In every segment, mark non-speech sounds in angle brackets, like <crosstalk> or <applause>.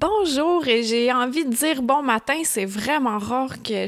Bonjour et j'ai envie de dire bon matin. C'est vraiment rare que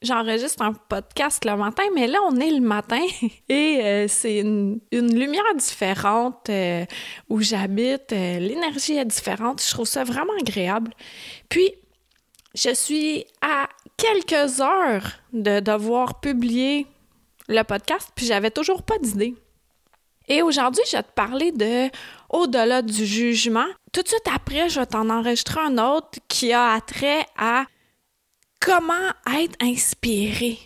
j'enregistre un podcast le matin, mais là on est le matin <laughs> et euh, c'est une, lumière différente euh, où j'habite. Euh, l'énergie est différente. Je trouve ça vraiment agréable. Puis je suis à quelques heures de devoir publier le podcast, puis j'avais toujours pas d'idée. Et aujourd'hui, je vais te parler de au-delà du jugement. Tout de suite après, je vais t'en enregistrer un autre qui a trait à comment être inspiré.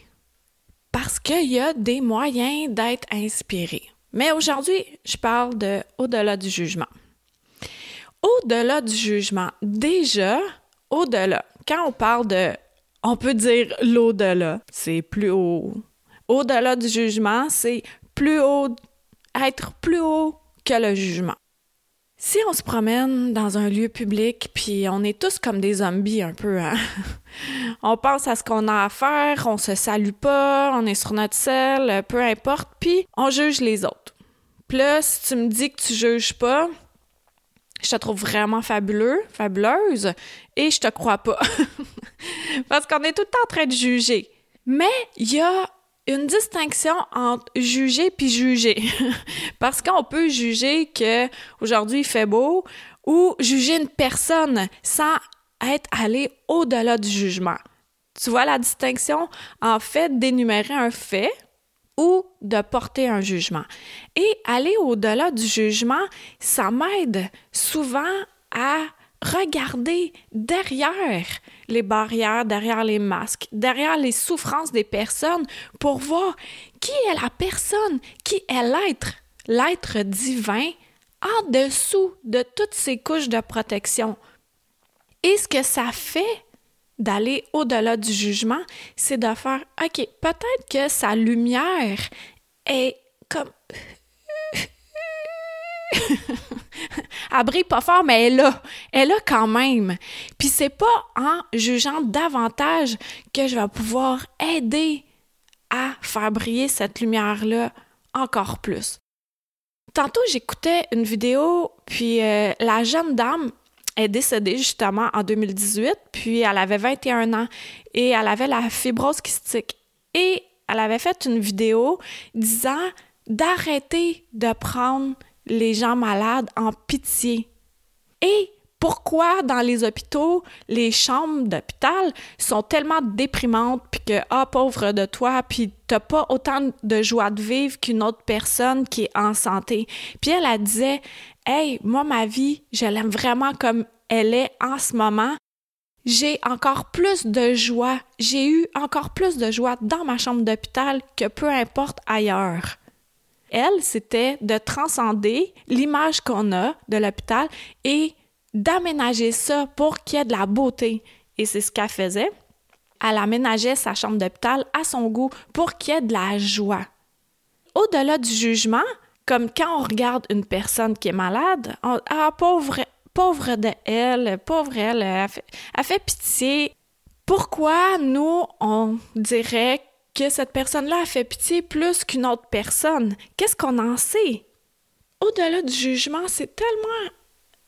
Parce qu'il y a des moyens d'être inspiré. Mais aujourd'hui, je parle de au-delà du jugement. Au-delà du jugement, déjà, au-delà, quand on parle de, on peut dire l'au-delà, c'est plus haut. Au-delà du jugement, c'est plus haut être plus haut que le jugement. Si on se promène dans un lieu public, puis on est tous comme des zombies un peu, hein? <laughs> on pense à ce qu'on a à faire, on se salue pas, on est sur notre selle, peu importe, puis on juge les autres. Puis là, si tu me dis que tu juges pas, je te trouve vraiment fabuleux, fabuleuse, et je te crois pas. <laughs> Parce qu'on est tout le temps en train de juger. Mais il y a une distinction entre juger puis juger. <laughs> Parce qu'on peut juger que aujourd'hui il fait beau ou juger une personne sans être allé au-delà du jugement. Tu vois la distinction en fait d'énumérer un fait ou de porter un jugement. Et aller au-delà du jugement, ça m'aide souvent à regarder derrière les barrières, derrière les masques, derrière les souffrances des personnes pour voir qui est la personne, qui est l'être, l'être divin en dessous de toutes ces couches de protection. Et ce que ça fait d'aller au-delà du jugement, c'est de faire, OK, peut-être que sa lumière est comme elle brille pas fort, mais elle a. Elle a quand même. Puis c'est pas en jugeant davantage que je vais pouvoir aider à faire briller cette lumière-là encore plus. Tantôt, j'écoutais une vidéo, puis euh, la jeune dame est décédée justement en 2018, puis elle avait 21 ans et elle avait la fibrose kystique. Et elle avait fait une vidéo disant d'arrêter de prendre les gens malades en pitié. Et pourquoi dans les hôpitaux, les chambres d'hôpital sont tellement déprimantes, puis que, ah, pauvre de toi, puis t'as pas autant de joie de vivre qu'une autre personne qui est en santé. Puis elle, elle disait, hey, moi, ma vie, je l'aime vraiment comme elle est en ce moment. J'ai encore plus de joie, j'ai eu encore plus de joie dans ma chambre d'hôpital que peu importe ailleurs elle, c'était de transcender l'image qu'on a de l'hôpital et d'aménager ça pour qu'il y ait de la beauté. Et c'est ce qu'elle faisait. Elle aménageait sa chambre d'hôpital à son goût pour qu'il y ait de la joie. Au-delà du jugement, comme quand on regarde une personne qui est malade, ah, pauvre, pauvre de elle, pauvre elle, elle fait, elle fait pitié. Pourquoi nous, on dirait que cette personne-là a fait pitié plus qu'une autre personne. Qu'est-ce qu'on en sait? Au-delà du jugement, c'est tellement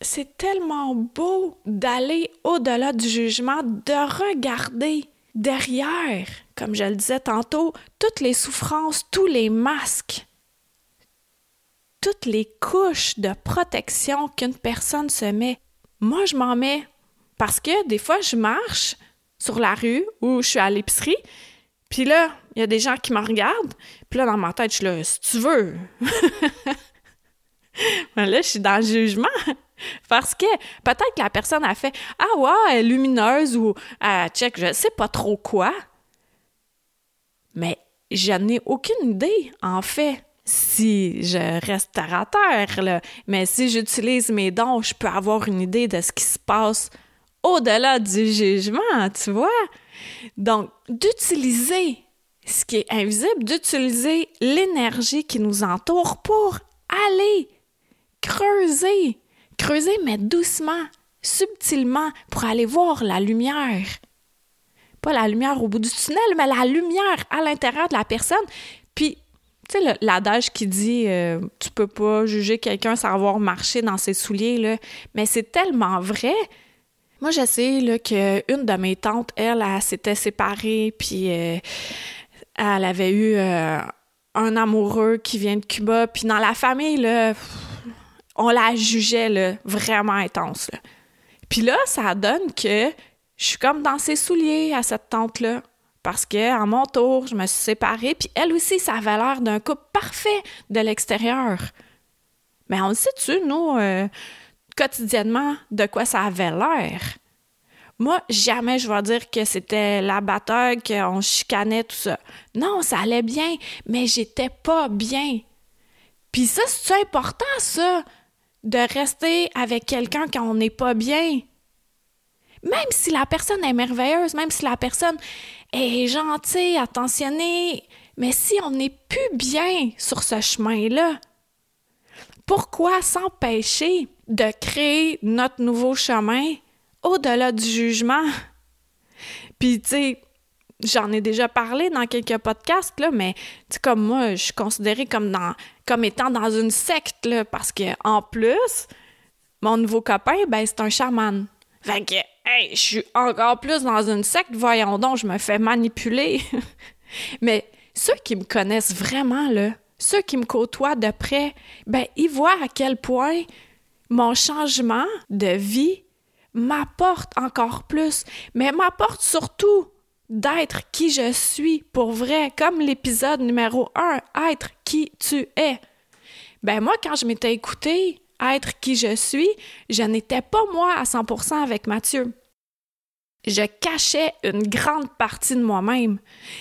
c'est tellement beau d'aller au-delà du jugement, de regarder derrière, comme je le disais tantôt, toutes les souffrances, tous les masques, toutes les couches de protection qu'une personne se met. Moi, je m'en mets parce que des fois, je marche sur la rue ou je suis à l'épicerie, puis là, il y a des gens qui me regardent. Puis là, dans ma tête, je suis là, si tu veux. <laughs> Mais là, je suis dans le jugement. <laughs> Parce que peut-être que la personne a fait Ah ouais, elle est lumineuse ou ah, check, je sais pas trop quoi. Mais je n'ai aucune idée, en fait, si je reste à terre. Là. Mais si j'utilise mes dons, je peux avoir une idée de ce qui se passe au-delà du jugement, tu vois? Donc, d'utiliser ce qui est invisible, d'utiliser l'énergie qui nous entoure pour aller creuser, creuser, mais doucement, subtilement, pour aller voir la lumière. Pas la lumière au bout du tunnel, mais la lumière à l'intérieur de la personne. Puis, tu sais, l'adage qui dit euh, tu peux pas juger quelqu'un sans avoir marché dans ses souliers, là, mais c'est tellement vrai. Moi, je sais là, qu'une de mes tantes, elle, elle, s'était séparée, puis euh, elle avait eu euh, un amoureux qui vient de Cuba, puis dans la famille, là, on la jugeait là, vraiment intense. Puis là, ça donne que je suis comme dans ses souliers à cette tante-là. Parce que à mon tour, je me suis séparée, puis elle aussi, ça avait l'air d'un couple parfait de l'extérieur. Mais on le sait-tu, nous, euh, quotidiennement, de quoi ça avait l'air? Moi, jamais je vais dire que c'était la qu'on chicanait, tout ça. Non, ça allait bien, mais j'étais pas bien. Puis ça, c'est important, ça, de rester avec quelqu'un quand on n'est pas bien? Même si la personne est merveilleuse, même si la personne est gentille, attentionnée, mais si on n'est plus bien sur ce chemin-là, pourquoi s'empêcher de créer notre nouveau chemin? Au-delà du jugement. Puis, tu sais, j'en ai déjà parlé dans quelques podcasts, là, mais tu comme moi, je suis considérée comme, dans, étant dans une secte, parce que en plus, mon nouveau copain, ben, c'est un chaman. Fait que, hey, je suis encore plus dans une secte, voyons donc, je me fais manipuler. <laughs> mais ceux qui me connaissent vraiment, ceux qui me côtoient de près, ben, ils voient à quel point mon changement de vie m'apporte encore plus, mais m'apporte surtout d'être qui je suis pour vrai, comme l'épisode numéro un, être qui tu es. Ben moi, quand je m'étais écouté être qui je suis, je n'étais pas moi à 100% avec Mathieu. Je cachais une grande partie de moi-même.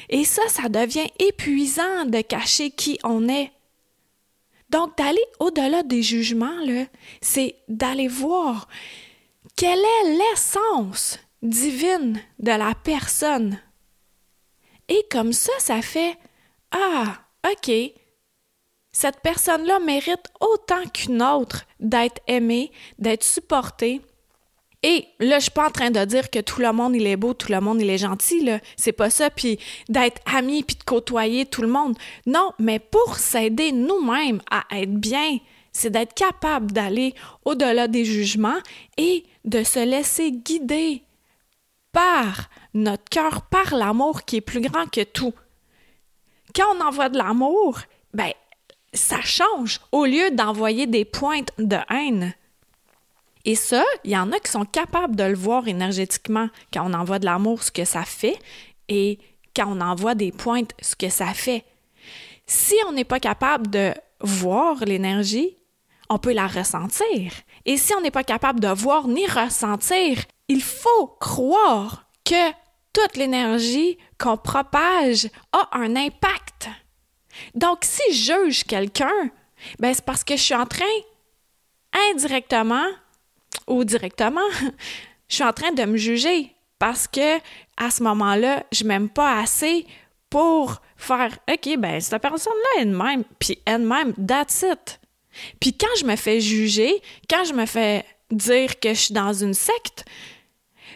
Et ça, ça devient épuisant de cacher qui on est. Donc, d'aller au-delà des jugements, c'est d'aller voir quelle est l'essence divine de la personne? Et comme ça, ça fait Ah, OK, cette personne-là mérite autant qu'une autre d'être aimée, d'être supportée. Et là, je suis pas en train de dire que tout le monde il est beau, tout le monde il est gentil, là. C'est pas ça, puis d'être ami puis de côtoyer tout le monde. Non, mais pour s'aider nous-mêmes à être bien, c'est d'être capable d'aller au-delà des jugements et de se laisser guider par notre cœur, par l'amour qui est plus grand que tout. Quand on envoie de l'amour, ben, ça change au lieu d'envoyer des pointes de haine. Et ça, il y en a qui sont capables de le voir énergétiquement quand on envoie de l'amour, ce que ça fait, et quand on envoie des pointes, ce que ça fait. Si on n'est pas capable de voir l'énergie, on peut la ressentir. Et si on n'est pas capable de voir ni ressentir, il faut croire que toute l'énergie qu'on propage a un impact. Donc, si je juge quelqu'un, ben c'est parce que je suis en train, indirectement ou directement, <laughs> je suis en train de me juger parce que à ce moment-là, je m'aime pas assez pour faire OK, ben cette personne-là est de même, puis elle-même, that's it. Puis quand je me fais juger, quand je me fais dire que je suis dans une secte,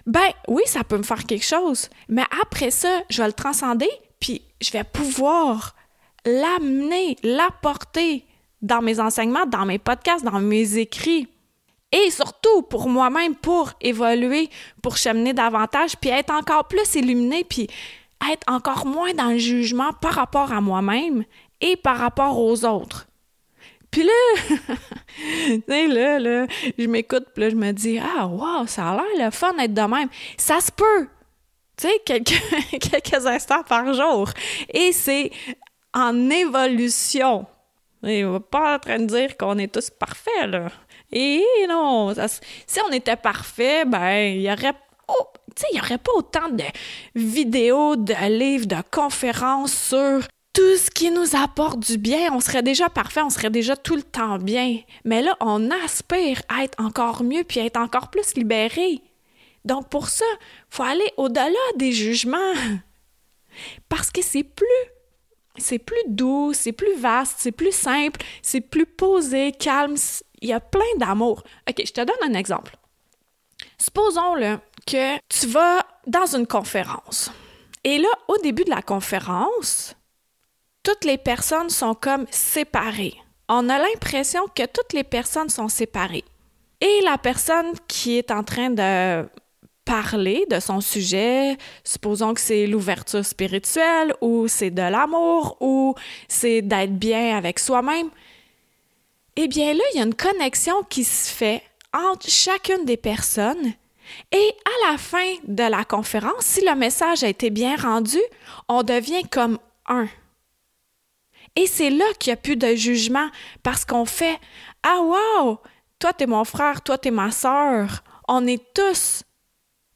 ben oui, ça peut me faire quelque chose. Mais après ça, je vais le transcender, puis je vais pouvoir l'amener, l'apporter dans mes enseignements, dans mes podcasts, dans mes écrits. Et surtout pour moi-même, pour évoluer, pour cheminer davantage, puis être encore plus illuminé, puis être encore moins dans le jugement par rapport à moi-même et par rapport aux autres. Puis là, <laughs> là, là, je m'écoute, puis là, je me dis, ah, wow, ça a l'air le fun d'être de même. Ça se peut, tu sais, quelques, <laughs> quelques instants par jour. Et c'est en évolution. Et on va pas en train de dire qu'on est tous parfaits, là. Et non, si on était parfait, ben, il y aurait il n'y aurait pas autant de vidéos, de livres, de conférences sur tout ce qui nous apporte du bien, on serait déjà parfait, on serait déjà tout le temps bien. Mais là, on aspire à être encore mieux puis à être encore plus libéré. Donc pour ça, faut aller au-delà des jugements. <laughs> Parce que c'est plus c'est plus doux, c'est plus vaste, c'est plus simple, c'est plus posé, calme, il y a plein d'amour. OK, je te donne un exemple. Supposons que tu vas dans une conférence. Et là, au début de la conférence, toutes les personnes sont comme séparées. On a l'impression que toutes les personnes sont séparées. Et la personne qui est en train de parler de son sujet, supposons que c'est l'ouverture spirituelle ou c'est de l'amour ou c'est d'être bien avec soi-même, eh bien là, il y a une connexion qui se fait entre chacune des personnes et à la fin de la conférence, si le message a été bien rendu, on devient comme un. Et c'est là qu'il n'y a plus de jugement parce qu'on fait Ah wow, toi t'es mon frère, toi t'es ma sœur. On est tous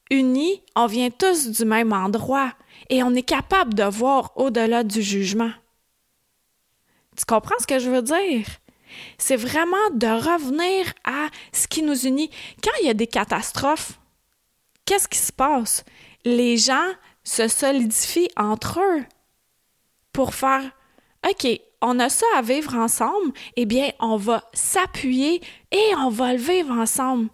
unis, on vient tous du même endroit et on est capable de voir au-delà du jugement. Tu comprends ce que je veux dire? C'est vraiment de revenir à ce qui nous unit. Quand il y a des catastrophes, qu'est-ce qui se passe? Les gens se solidifient entre eux pour faire OK, on a ça à vivre ensemble, eh bien, on va s'appuyer et on va le vivre ensemble.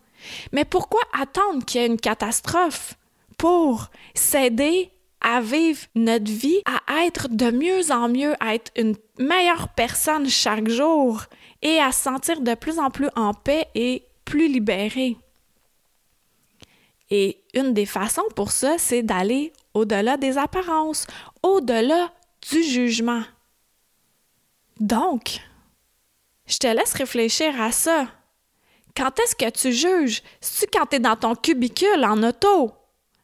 Mais pourquoi attendre qu'il y ait une catastrophe pour s'aider à vivre notre vie, à être de mieux en mieux, à être une meilleure personne chaque jour et à se sentir de plus en plus en paix et plus libéré? Et une des façons pour ça, c'est d'aller au-delà des apparences, au-delà du jugement. Donc, je te laisse réfléchir à ça. Quand est-ce que tu juges? C'est-tu quand t'es dans ton cubicule en auto?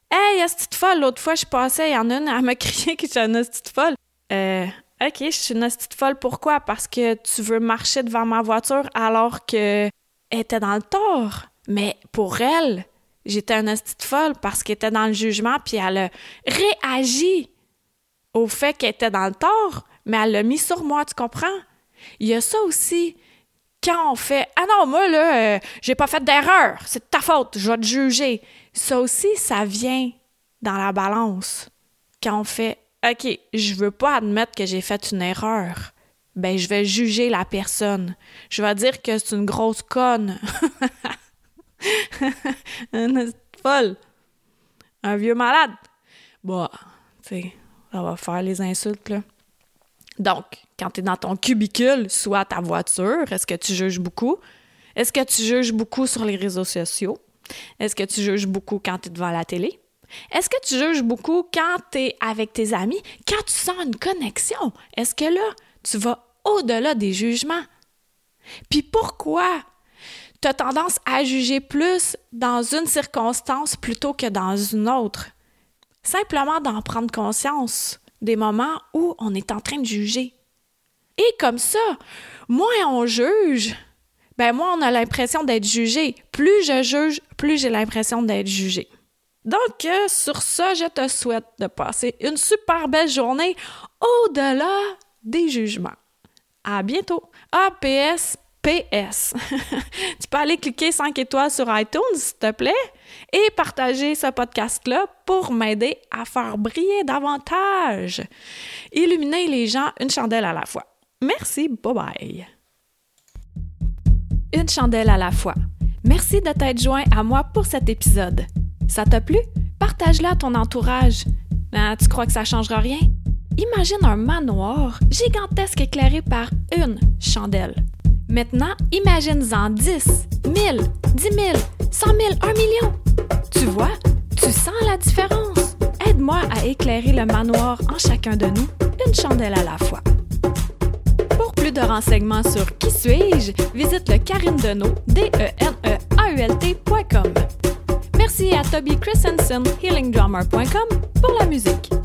Hey, petite folle, l'autre fois je passais, il y en a une à me crier que je suis une petite folle. Euh, ok, je suis une petite folle, pourquoi? Parce que tu veux marcher devant ma voiture alors que était dans le tort. Mais pour elle, j'étais une petite folle parce qu'elle était dans le jugement puis elle a réagi au fait qu'elle était dans le tort, mais elle l'a mis sur moi, tu comprends? Il y a ça aussi quand on fait Ah non, moi, là, euh, j'ai pas fait d'erreur, c'est de ta faute, je vais te juger. Ça aussi, ça vient dans la balance. Quand on fait OK, je veux pas admettre que j'ai fait une erreur, ben je vais juger la personne. Je vais dire que c'est une grosse conne. <laughs> une folle. Un vieux malade. Bon, tu sais, ça va faire les insultes, là. Donc, quand tu es dans ton cubicule, soit ta voiture, est-ce que tu juges beaucoup? Est-ce que tu juges beaucoup sur les réseaux sociaux? Est-ce que tu juges beaucoup quand tu es devant la télé? Est-ce que tu juges beaucoup quand tu es avec tes amis? Quand tu sens une connexion? Est-ce que là, tu vas au-delà des jugements? Puis pourquoi tu as tendance à juger plus dans une circonstance plutôt que dans une autre? Simplement d'en prendre conscience des moments où on est en train de juger. Et comme ça, moins on juge, ben moins on a l'impression d'être jugé. Plus je juge, plus j'ai l'impression d'être jugé. Donc, euh, sur ça, je te souhaite de passer une super belle journée au-delà des jugements. À bientôt. APS PS. <laughs> tu peux aller cliquer 5 étoiles sur iTunes, s'il te plaît, et partager ce podcast-là pour m'aider à faire briller davantage. Illuminer les gens une chandelle à la fois. Merci, bye bye. Une chandelle à la fois. Merci de t'être joint à moi pour cet épisode. Ça t'a plu? Partage-le à ton entourage. Ah, tu crois que ça changera rien? Imagine un manoir gigantesque éclairé par une chandelle. Maintenant, imagine-en 10, 1000, 10 000, 100 000, 1 million. Tu vois, tu sens la différence. Aide-moi à éclairer le manoir en chacun de nous, une chandelle à la fois. Pour plus de renseignements sur Qui suis-je, visite le Karine Deneau, d e n e a u l Merci à Toby Christensen, healingdrummer.com, pour la musique.